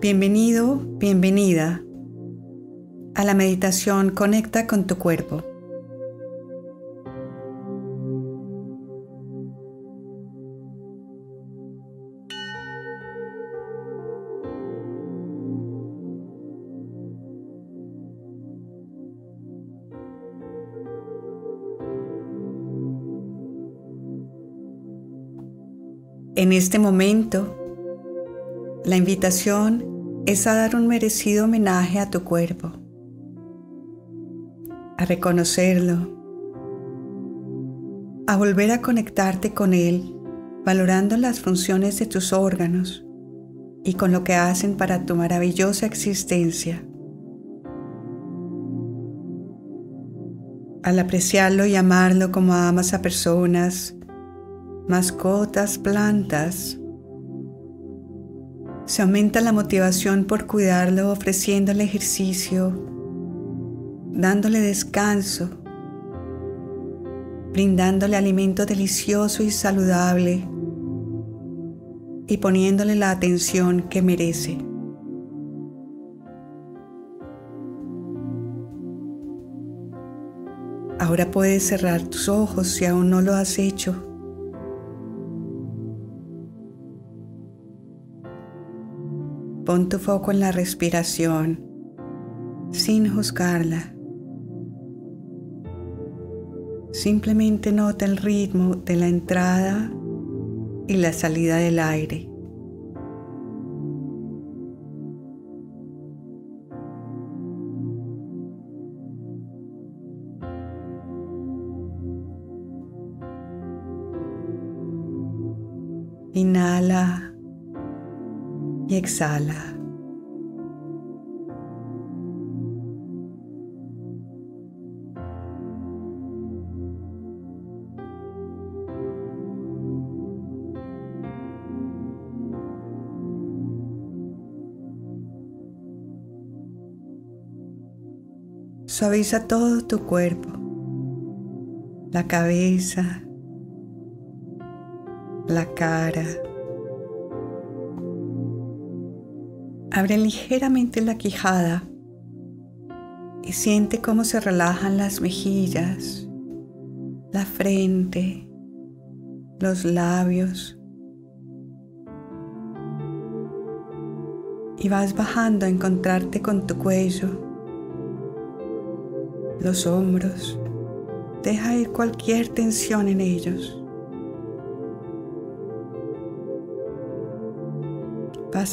Bienvenido, bienvenida a la meditación Conecta con tu cuerpo. En este momento, la invitación es a dar un merecido homenaje a tu cuerpo, a reconocerlo, a volver a conectarte con él, valorando las funciones de tus órganos y con lo que hacen para tu maravillosa existencia. Al apreciarlo y amarlo como amas a personas, mascotas, plantas. Se aumenta la motivación por cuidarlo ofreciéndole ejercicio, dándole descanso, brindándole alimento delicioso y saludable y poniéndole la atención que merece. Ahora puedes cerrar tus ojos si aún no lo has hecho. Pon tu foco en la respiración sin juzgarla. Simplemente nota el ritmo de la entrada y la salida del aire. Inhala y exhala. Suaviza todo tu cuerpo, la cabeza, la cara, Abre ligeramente la quijada y siente cómo se relajan las mejillas, la frente, los labios. Y vas bajando a encontrarte con tu cuello, los hombros. Deja ir cualquier tensión en ellos.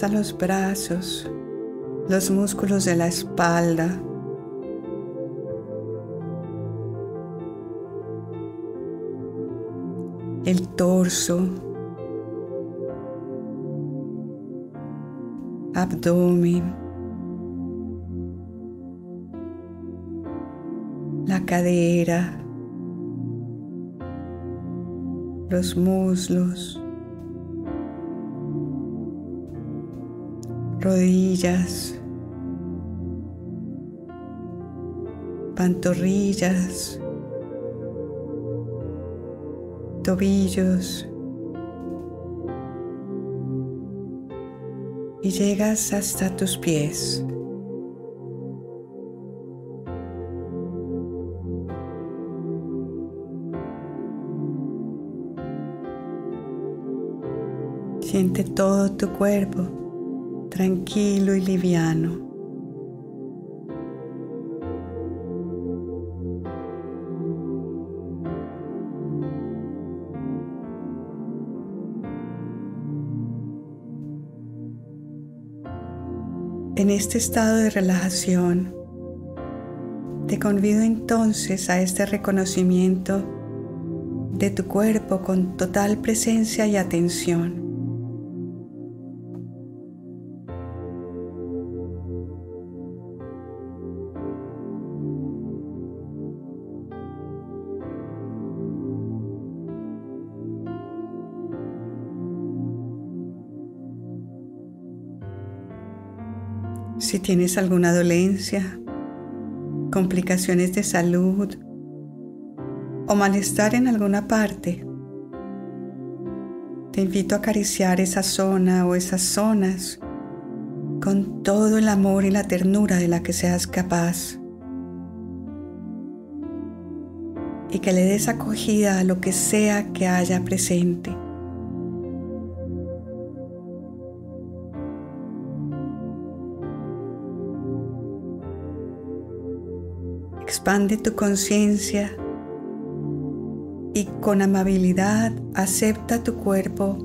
Los brazos, los músculos de la espalda. El torso, abdomen, la cadera, los muslos. Rodillas, pantorrillas, tobillos y llegas hasta tus pies. Siente todo tu cuerpo tranquilo y liviano. En este estado de relajación, te convido entonces a este reconocimiento de tu cuerpo con total presencia y atención. Si tienes alguna dolencia, complicaciones de salud o malestar en alguna parte, te invito a acariciar esa zona o esas zonas con todo el amor y la ternura de la que seas capaz. Y que le des acogida a lo que sea que haya presente. Expande tu conciencia y con amabilidad acepta tu cuerpo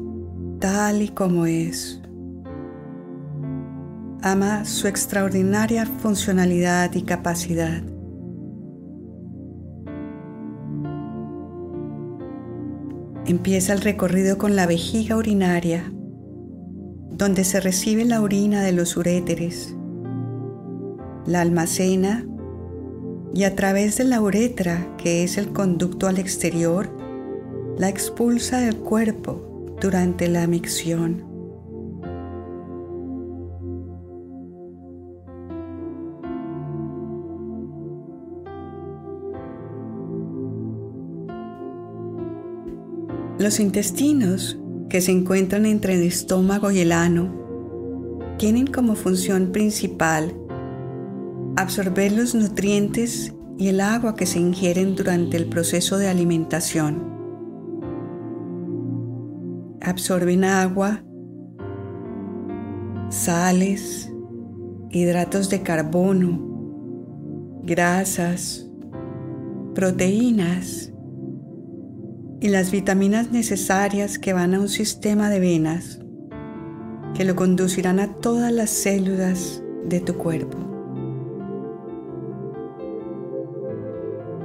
tal y como es. Ama su extraordinaria funcionalidad y capacidad. Empieza el recorrido con la vejiga urinaria, donde se recibe la orina de los uréteres. La almacena y a través de la uretra, que es el conducto al exterior, la expulsa del cuerpo durante la micción. Los intestinos, que se encuentran entre el estómago y el ano, tienen como función principal absorber los nutrientes y el agua que se ingieren durante el proceso de alimentación. Absorben agua, sales, hidratos de carbono, grasas, proteínas y las vitaminas necesarias que van a un sistema de venas que lo conducirán a todas las células de tu cuerpo.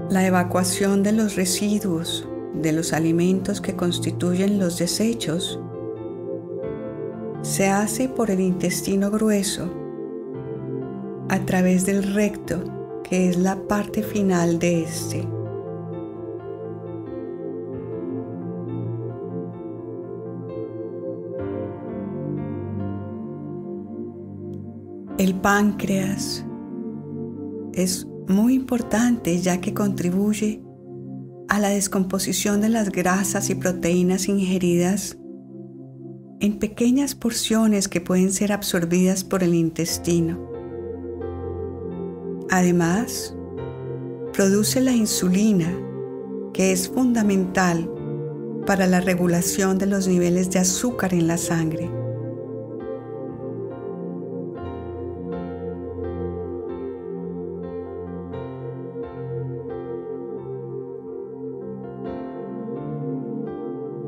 La evacuación de los residuos de los alimentos que constituyen los desechos se hace por el intestino grueso a través del recto, que es la parte final de este. El páncreas es muy importante ya que contribuye a la descomposición de las grasas y proteínas ingeridas en pequeñas porciones que pueden ser absorbidas por el intestino. Además, produce la insulina, que es fundamental para la regulación de los niveles de azúcar en la sangre.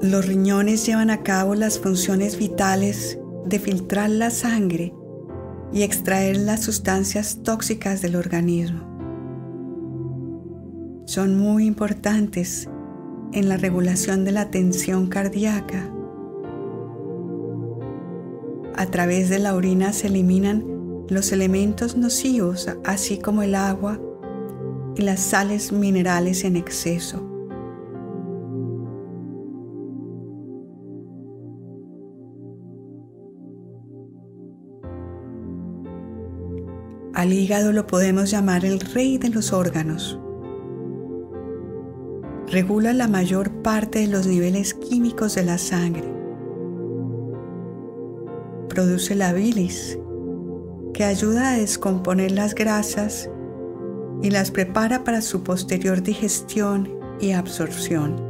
Los riñones llevan a cabo las funciones vitales de filtrar la sangre y extraer las sustancias tóxicas del organismo. Son muy importantes en la regulación de la tensión cardíaca. A través de la orina se eliminan los elementos nocivos, así como el agua y las sales minerales en exceso. Al hígado lo podemos llamar el rey de los órganos. Regula la mayor parte de los niveles químicos de la sangre. Produce la bilis, que ayuda a descomponer las grasas y las prepara para su posterior digestión y absorción.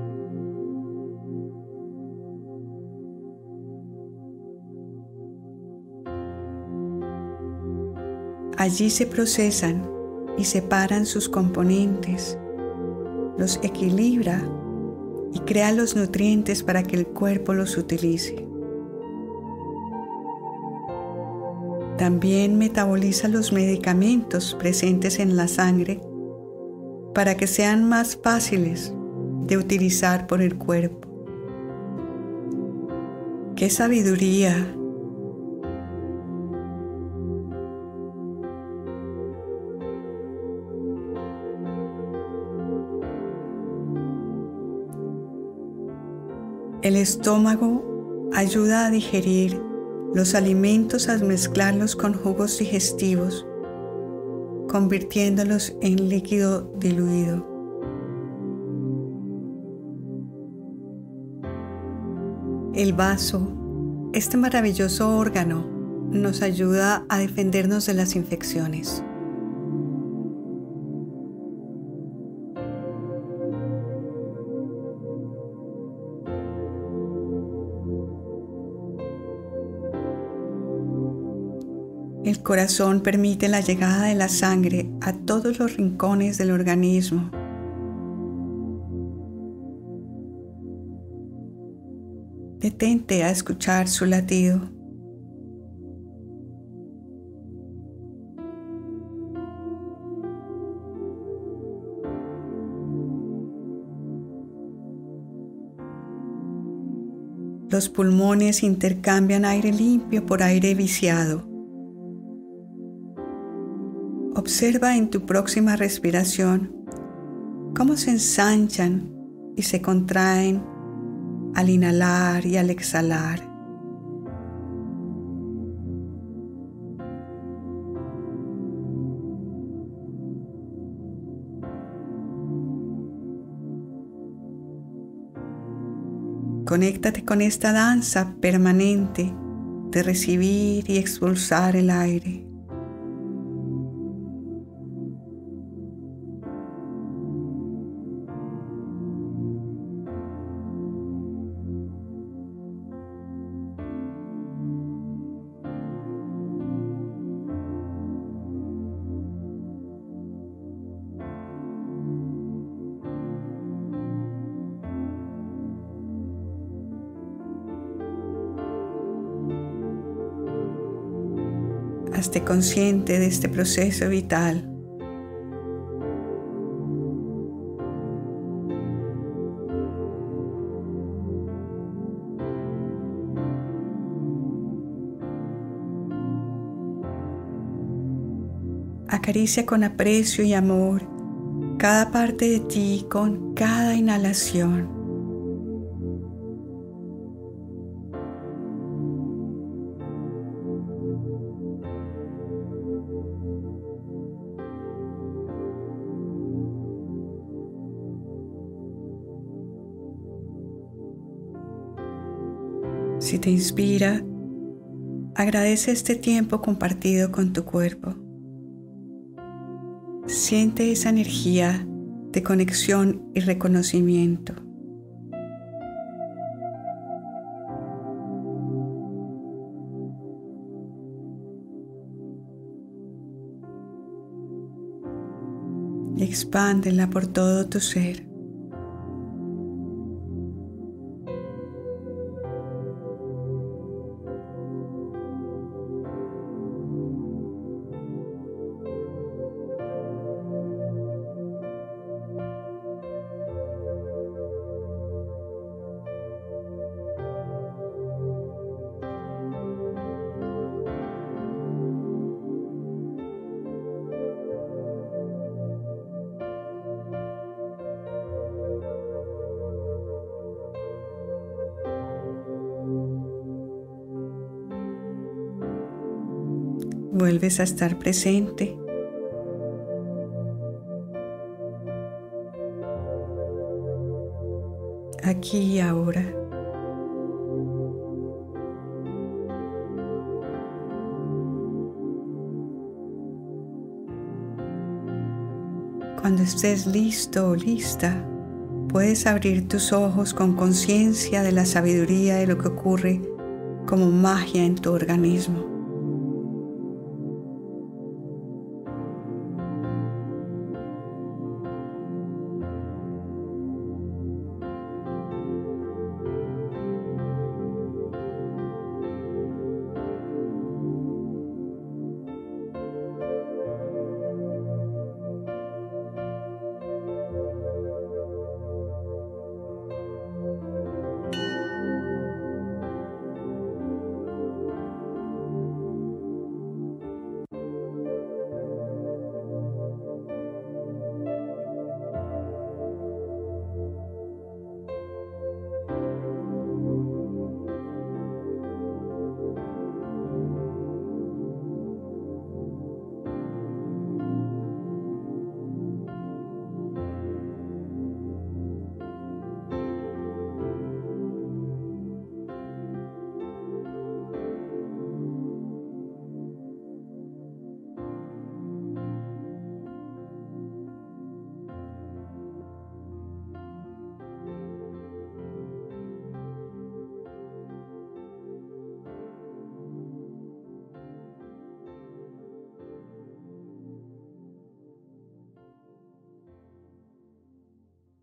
Allí se procesan y separan sus componentes, los equilibra y crea los nutrientes para que el cuerpo los utilice. También metaboliza los medicamentos presentes en la sangre para que sean más fáciles de utilizar por el cuerpo. ¡Qué sabiduría! El estómago ayuda a digerir los alimentos al mezclarlos con jugos digestivos, convirtiéndolos en líquido diluido. El vaso, este maravilloso órgano, nos ayuda a defendernos de las infecciones. Corazón permite la llegada de la sangre a todos los rincones del organismo. Detente a escuchar su latido. Los pulmones intercambian aire limpio por aire viciado. Observa en tu próxima respiración cómo se ensanchan y se contraen al inhalar y al exhalar. Conéctate con esta danza permanente de recibir y expulsar el aire. Consciente de este proceso vital. Acaricia con aprecio y amor cada parte de ti con cada inhalación. Te inspira, agradece este tiempo compartido con tu cuerpo. Siente esa energía de conexión y reconocimiento. Expándela por todo tu ser. Vuelves a estar presente. Aquí y ahora. Cuando estés listo o lista, puedes abrir tus ojos con conciencia de la sabiduría de lo que ocurre como magia en tu organismo.